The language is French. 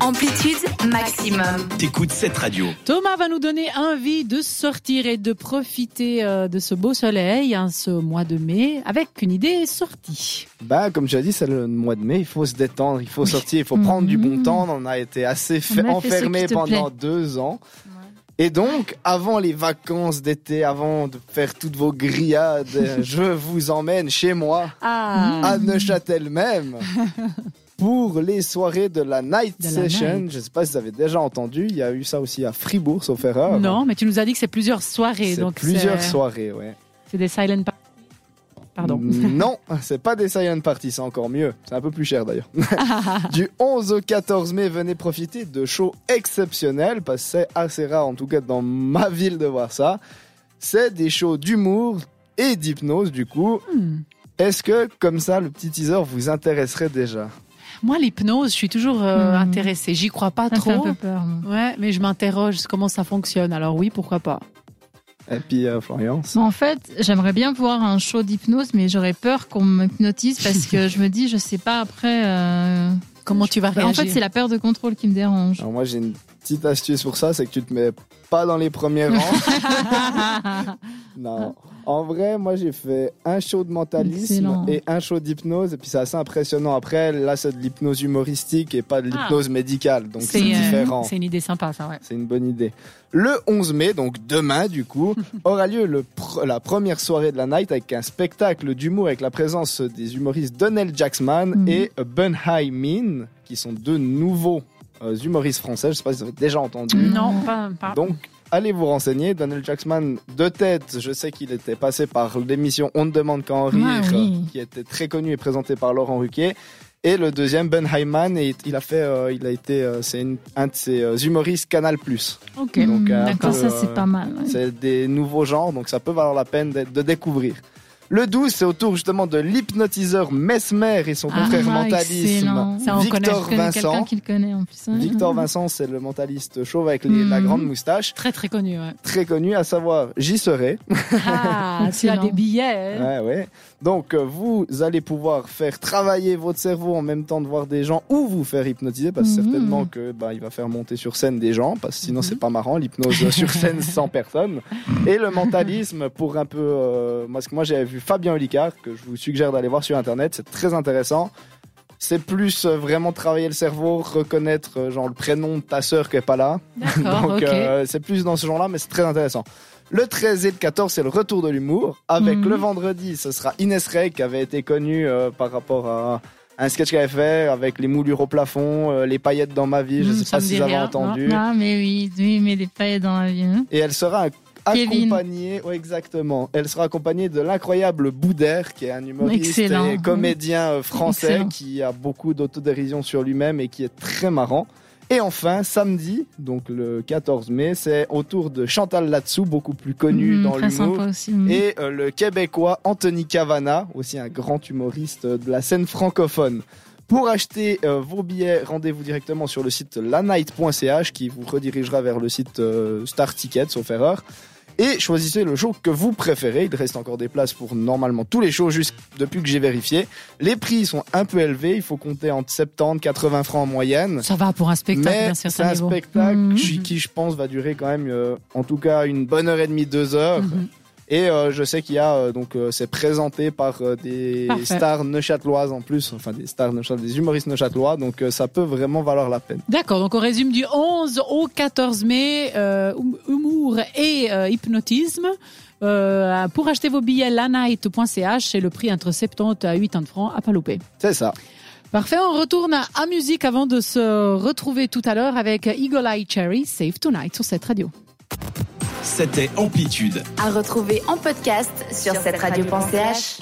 Amplitude maximum. T'écoutes cette radio. Thomas va nous donner envie de sortir et de profiter euh, de ce beau soleil, hein, ce mois de mai, avec une idée sortie. Bah, comme tu as dit, c'est le mois de mai, il faut se détendre, il faut sortir, il faut prendre du bon Mhm. temps. On a été assez a enfermés pendant plaît. deux ans. Et donc, avant les vacances d'été, avant de faire toutes vos grillades, je vous emmène chez moi, Ah. à Neuchâtel même, pour les soirées de la Night De la Session. night. Je sais pas si vous avez déjà entendu, il y a eu ça aussi à Fribourg, sauf erreur. Non, mais tu nous as dit que c'est plusieurs soirées. C'est donc plusieurs c'est- soirées, ouais. C'est des silent pa- Pardon. Non, c'est pas des silent parties, c'est encore mieux. C'est un peu plus cher d'ailleurs. du 11 au 14 mai, venez profiter de shows exceptionnels, parce que c'est assez rare, en tout cas dans ma ville, de voir ça. C'est des shows d'humour et d'hypnose, du coup. Hmm. Est-ce que, comme ça, le petit teaser vous intéresserait déjà? Moi, l'hypnose, je suis toujours euh, Mhm. intéressée. J'y crois pas Ça fait un trop. peu peur. Ouais, mais je m'interroge comment ça fonctionne. Alors oui, pourquoi pas. Et puis, euh, Florence Bon, en fait, j'aimerais bien voir un show d'hypnose, mais j'aurais peur qu'on m'hypnotise parce que je me dis, je sais pas après. euh, Comment tu vas bah, réagir en fait, c'est la peur de contrôle qui me dérange. Alors moi, j'ai une petite astuce pour ça, c'est que tu te mets pas dans les premiers rangs. Non. En vrai, moi, j'ai fait un show de mentalisme Excellent. et un show d'hypnose. Et puis, c'est assez impressionnant. Après, là, c'est de l'hypnose humoristique et pas de l'hypnose médicale. Donc, c'est euh, différent. c'est une idée sympa, ça, ouais. C'est une bonne idée. Le 11 mai, donc demain du coup, aura lieu le pr- la première soirée de la night avec un spectacle d'humour avec la présence des humoristes Donnell Jacksman Mhm. et Ben High Min, qui sont deux nouveaux euh, humoristes français. Je sais pas si vous avez déjà entendu. Non, pas. pas- Donc, allez vous renseigner. Donnell Jacksman, de tête, je sais qu'il était passé par l'émission On ne demande qu'à en rire, Ah oui. qui était très connu et présenté par Laurent Ruquier. Et le deuxième, Ben Hyman, et il a fait, euh, il a été, euh, c'est un de ses euh, humoristes Canal+. Ok. Donc, un D'accord, ça c'est pas mal. ouais. C'est des nouveaux genres, donc ça peut valoir la peine de découvrir. Le 12, c'est autour justement de l'hypnotiseur Mesmer et son Ah, confrère Ah, mentalisme. Ça, connaît. Victor Vincent. qui le connaît en plus. hein. Victor Vincent, c'est le mentaliste chauve avec les- la Mhm. grande moustache, Très, très connu, ouais. très connu, à savoir J'y serai. Ah, tu as des billets. hein. Ouais, ouais. Donc, euh, vous allez pouvoir faire travailler votre cerveau en même temps de voir des gens ou vous faire hypnotiser, parce que Mhm. certainement que bah, il va faire monter sur scène des gens, parce que sinon Mhm. c'est pas marrant l'hypnose sur scène sans personne. Et le mentalisme pour un peu, euh, parce que moi j'avais vu Fabien Olicard que je vous suggère d'aller voir sur internet, c'est très intéressant. C'est plus euh, vraiment travailler le cerveau, reconnaître euh, genre le prénom de ta sœur qui est pas là. Donc euh, c'est plus dans ce genre-là, mais c'est très intéressant. Le 13 et le 14, c'est le retour de l'humour. Avec Mhm. le vendredi, ce sera Inès Rey qui avait été connue euh, par rapport à un sketch qu'elle avait fait avec les moulures au plafond, euh, les paillettes dans ma vie. Je Mhm, sais pas si vous avez entendu. Ah, mais oui, oui, mais des paillettes dans la vie. hein. Et elle sera Kevin. accompagnée, ouais, exactement. Elle sera accompagnée de l'incroyable Boudère, qui est un humoriste Excellent. et comédien euh, français Excellent. qui a beaucoup d'autodérision sur lui-même et qui est très marrant. Et enfin, samedi, donc le 14 mai, c'est autour de Chantal Latsou, beaucoup plus connu Mhm, dans l'humour. mhm. Et euh, le Québécois Anthony Cavana, aussi un grand humoriste de la scène francophone. Pour acheter euh, vos billets, rendez-vous directement sur le site lanight.ch qui vous redirigera vers le site euh, Star Ticket, sauf erreur. Et choisissez le show que vous préférez. Il reste encore des places pour normalement tous les shows, juste depuis que j'ai vérifié. Les prix sont un peu élevés. Il faut compter entre 70 80 francs en moyenne. Ça va pour un spectacle d'un c'est certain un niveau. spectacle Mhm. qui, qui, je pense, va durer quand même, euh, en tout cas, une bonne heure et demie, deux heures. Mhm. Et euh, je sais qu'il y a euh, donc euh, c'est présenté par des Parfait. stars neuchâteloises en plus, enfin des stars neuchâteloises, des humoristes neuchâtelois, donc ça peut vraiment valoir la peine. D'accord, donc on résume du 11 au 14 mai, hum- humour et hypnotisme. Pour acheter vos billets, lanight.ch, c'est le prix entre 70 à 80 francs à pas louper. C'est ça. Parfait, on retourne à, à musique avant de se retrouver tout à l'heure avec Eagle Eye Cherry, Save Tonight sur cette radio. C'était Amplitude. À retrouver en podcast sur cette radio.ch.